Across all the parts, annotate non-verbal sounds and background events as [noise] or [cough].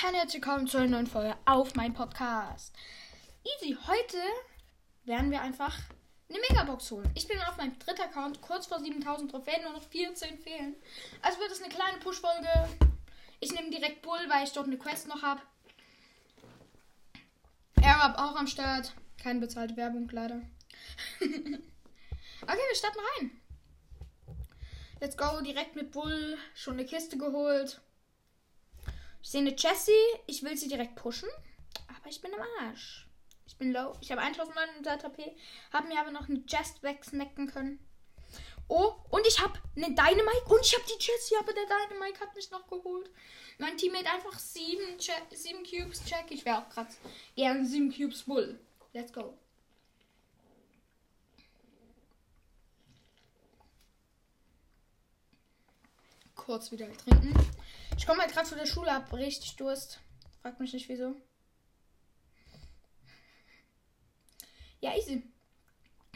Herzlich willkommen zu einer neuen Folge auf meinem Podcast. Easy, heute werden wir einfach eine Megabox holen. Ich bin auf meinem dritten Account, kurz vor 7000 Trophäen, nur noch 14 fehlen. Also wird es eine kleine Push-Folge. Ich nehme direkt Bull, weil ich dort eine Quest noch habe. Arab auch am Start. Keine bezahlte Werbung, leider. [laughs] okay, wir starten rein. Let's go, direkt mit Bull. Schon eine Kiste geholt. Ich sehe eine Jessie. Ich will sie direkt pushen. Aber ich bin im Arsch. Ich bin low. Ich habe 1900 HP. Habe mir aber noch einen Jest wegsnacken können. Oh, und ich habe einen Dynamite. Und ich habe die Jessie, aber der Dynamite hat mich noch geholt. Mein Teammate einfach 7, sieben Cubes check. Ich wäre auch gerade gern 7 Cubes Bull. Let's go. Kurz wieder trinken. Ich komme halt gerade von der Schule ab, richtig Durst. Fragt mich nicht wieso. Ja, easy.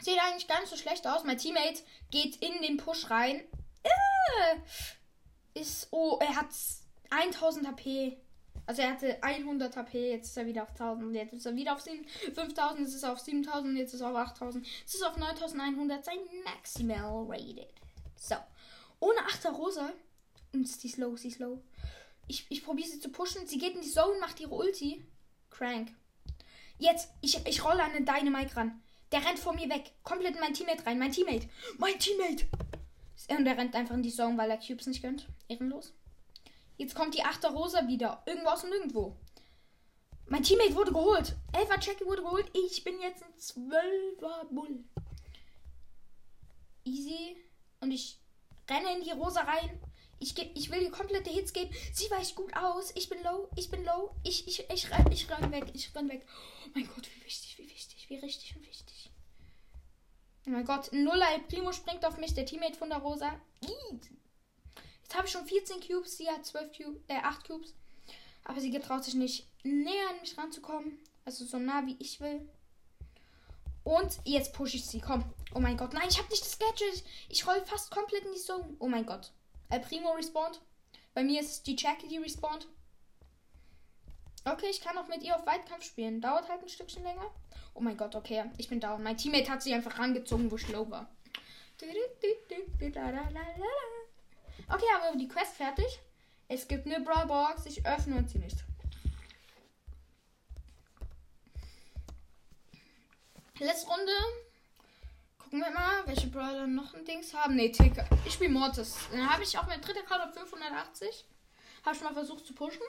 Sieht eigentlich nicht so schlecht aus. Mein Teammate geht in den Push rein. Äh, ist. Oh, er hat 1000 HP. Also er hatte 100 HP, jetzt ist er wieder auf 1000, jetzt ist er wieder auf 5000, jetzt ist er auf 7000, jetzt ist er auf 8000, jetzt ist er auf 9100, sein Maximal Rated. So. Ohne 8er Rosa. Und sie ist low, sie ist low. Ich, ich probiere sie zu pushen. Sie geht in die Zone, macht ihre Ulti. Crank. Jetzt, ich, ich rolle an den Dynamite ran. Der rennt vor mir weg. Komplett in mein Teammate rein. Mein Teammate. Mein Teammate. Und der rennt einfach in die Zone, weil er Cubes nicht gönnt. Ehrenlos. Jetzt kommt die 8. Rosa wieder. Irgendwo aus dem Nirgendwo. Mein Teammate wurde geholt. Elfer Jackie wurde geholt. Ich bin jetzt ein 12er Bull. Easy. Und ich renne in die Rosa rein. Ich, ich will die komplette Hits geben. Sie weicht gut aus. Ich bin low. Ich bin low. Ich, ich, ich, renn, ich renn weg. Ich renn weg. Oh mein Gott, wie wichtig, wie wichtig, wie richtig und wichtig. Oh mein Gott, Nuller El Primo springt auf mich, der Teammate von der Rosa. Jetzt habe ich schon 14 Cubes. Sie hat 12 Cubes, äh, 8 Cubes. Aber sie getraut sich nicht näher an mich ranzukommen. Also so nah wie ich will. Und jetzt pushe ich sie. Komm. Oh mein Gott. Nein, ich habe nicht das Gadget. Ich roll fast komplett in die Zone. Oh mein Gott. El Primo respawnt. Bei mir ist es die Jackie, die respawnt. Okay, ich kann auch mit ihr auf Weitkampf spielen. Dauert halt ein Stückchen länger. Oh mein Gott, okay. Ich bin down. Mein Teammate hat sie einfach rangezogen, wo ich low war. Okay, aber die Quest fertig. Es gibt eine Brawlbox. Ich öffne und sie nicht. Letzte Runde. Gucken wir mal, welche Brawler noch ein Dings haben. Ne, Ticker. Ich spiele Mortis. Dann habe ich auch mein dritter Card auf 580. Habe ich mal versucht zu pushen.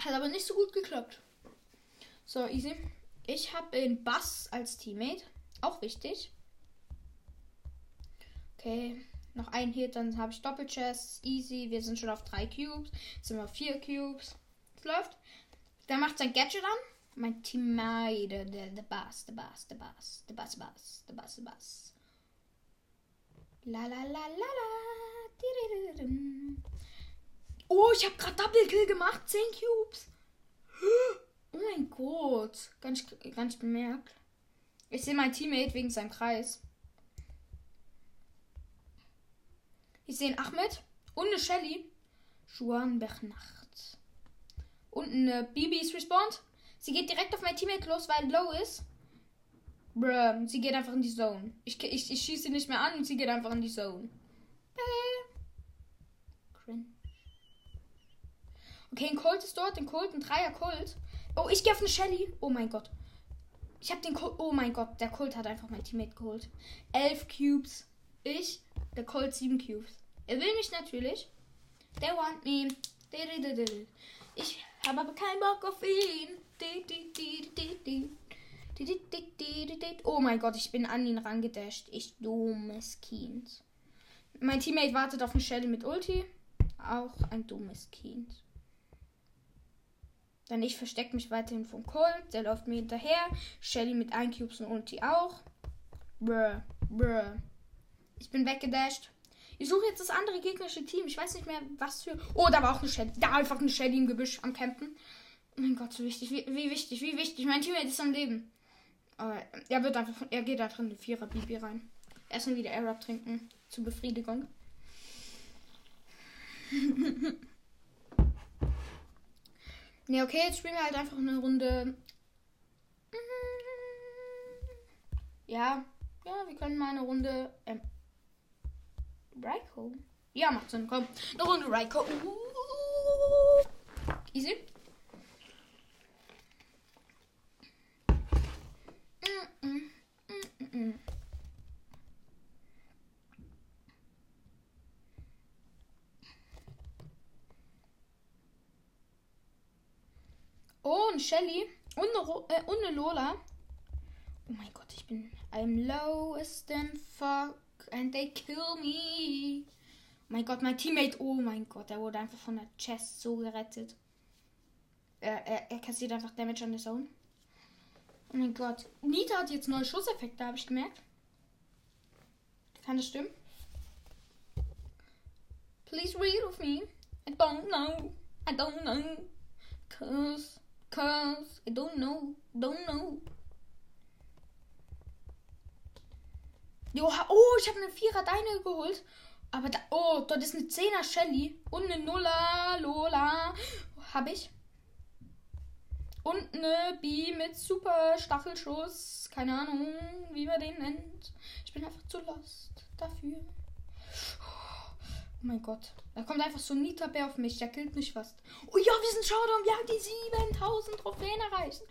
Hat aber nicht so gut geklappt. So, easy. Ich habe den Bass als Teammate. Auch wichtig. Okay. Noch ein Hit, dann habe ich Doppelchests. Easy. Wir sind schon auf drei Cubes. Jetzt sind wir auf vier Cubes. Es läuft. Der macht sein Gadget an mein Teammate, der, der Bass, der Bass, der Bass, der Bass, Bass, der Bass, der Bass. La la la la la. Oh, ich habe gerade Double Kill gemacht. 10 Cubes. Oh mein Gott. Ganz, ganz bemerkt. Ich sehe mein Teammate wegen seinem Kreis. Ich sehe einen Ahmed und eine Shelly. Juan Bernacht. Und eine Bibi ist respawned. Sie geht direkt auf mein Teammate los, weil low ist. Bruh, sie geht einfach in die Zone. Ich, ich, ich schieße sie nicht mehr an und sie geht einfach in die Zone. Cringe. Okay, ein Colt ist dort, ein Colt, ein Dreier Colt. Oh, ich gehe auf eine Shelly. Oh mein Gott. Ich habe den Colt. Oh mein Gott, der Colt hat einfach mein Teammate geholt. Elf Cubes. Ich, der Colt sieben Cubes. Er will mich natürlich. They want me. Ich habe aber keinen Bock auf ihn. Oh mein Gott, ich bin an ihn rangedasht. Ich dummes Kind. Mein Teammate wartet auf eine Shelly mit Ulti. Auch ein dummes Kind. Dann ich verstecke mich weiterhin vom Colt. Der läuft mir hinterher. Shelly mit 1 Cubes und Ulti auch. Bruh, bruh. Ich bin weggedasht. Ich suche jetzt das andere gegnerische Team. Ich weiß nicht mehr, was für. Oh, da war auch eine Shelly. Da einfach eine Shelly im Gebüsch am Campen. Oh mein Gott, so wichtig. Wie, wie wichtig, wie wichtig. Mein Teammate ist am Leben. Aber er wird einfach. Er geht da drin eine Vierer Bibi rein. Erstmal wieder Air trinken. Zur Befriedigung. [laughs] ne, okay, jetzt spielen wir halt einfach eine Runde. Ja, ja, wir können mal eine Runde. Ähm, Raiko? Ja, macht Sinn, komm. Eine Runde Raiko. Uh, easy. Oh, ein Shelly und eine, äh, und eine Lola. Oh mein Gott, ich bin. I'm lowest in fuck and they kill me. Mein Gott, mein Teammate. Oh mein Gott, er wurde einfach von der Chest so gerettet. Er, er, er kassiert einfach Damage an der Zone. Oh mein Gott. Nita hat jetzt neue Schusseffekte, habe ich gemerkt. Kann das stimmen? Please read with me. I don't know. I don't know. Cause, cause, I don't know. Don't know. Jo, oh, ich habe eine Vierer Deine geholt. Aber da, oh, dort ist eine Zehner Shelly und eine Nuller Lola. Habe ich. Und eine B mit super Stachelschuss. Keine Ahnung, wie man den nennt. Ich bin einfach zu lost dafür. Oh mein Gott. Da kommt einfach so ein Nita-Bär auf mich. Der killt mich fast. Oh ja, wir sind Showdown. Wir haben die 7000 Trophäen erreicht.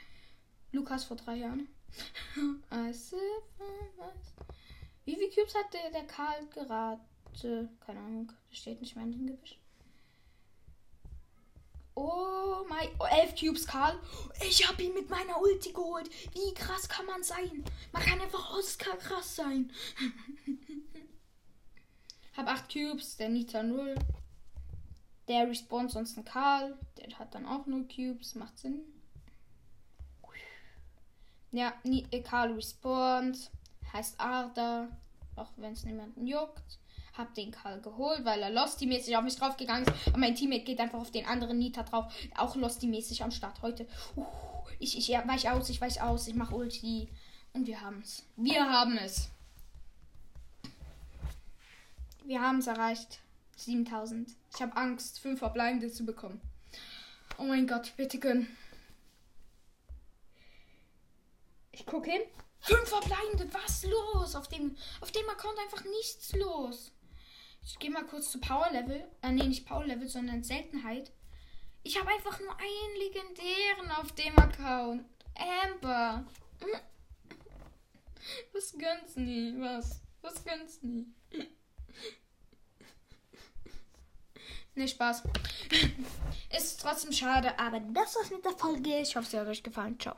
Lukas vor drei Jahren. [laughs] Wie viele Cubes hat der, der Karl gerade? Keine Ahnung. Das steht nicht mehr in dem Gebüsch. Oh mein. Oh, elf Cubes, Karl. Ich habe ihn mit meiner Ulti geholt. Wie krass kann man sein? Man kann einfach Oscar krass sein. [laughs] hab acht Cubes. Der Nita 0. Der respawnt sonst ein Karl. Der hat dann auch nur Cubes. Macht Sinn. Ja, Karl respawnt. Heißt Arda. Auch wenn es niemanden juckt. Hab den Karl geholt, weil er Losty-mäßig auf mich draufgegangen ist. Aber mein Teammate geht einfach auf den anderen Nita drauf. Auch Losty-mäßig am Start heute. Uh, ich, ich weich aus, ich weich aus. Ich mach Ulti. Und wir haben es. Wir haben es. Wir haben es erreicht. 7000. Ich habe Angst, 5 verbleibende zu bekommen. Oh mein Gott, bitte gönn. Ich gucke hin. Fünf verbleibende, was los? Auf dem, auf dem Account einfach nichts los. Ich gehe mal kurz zu Power Level. Äh, nee, nicht Power Level, sondern Seltenheit. Ich habe einfach nur einen legendären auf dem Account. Amber. Was gönnst nie? Was? Was gönnst nie? Ne, Spaß. Ist trotzdem schade, aber das war's mit der Folge. Ich hoffe, sie hat euch gefallen. Ciao.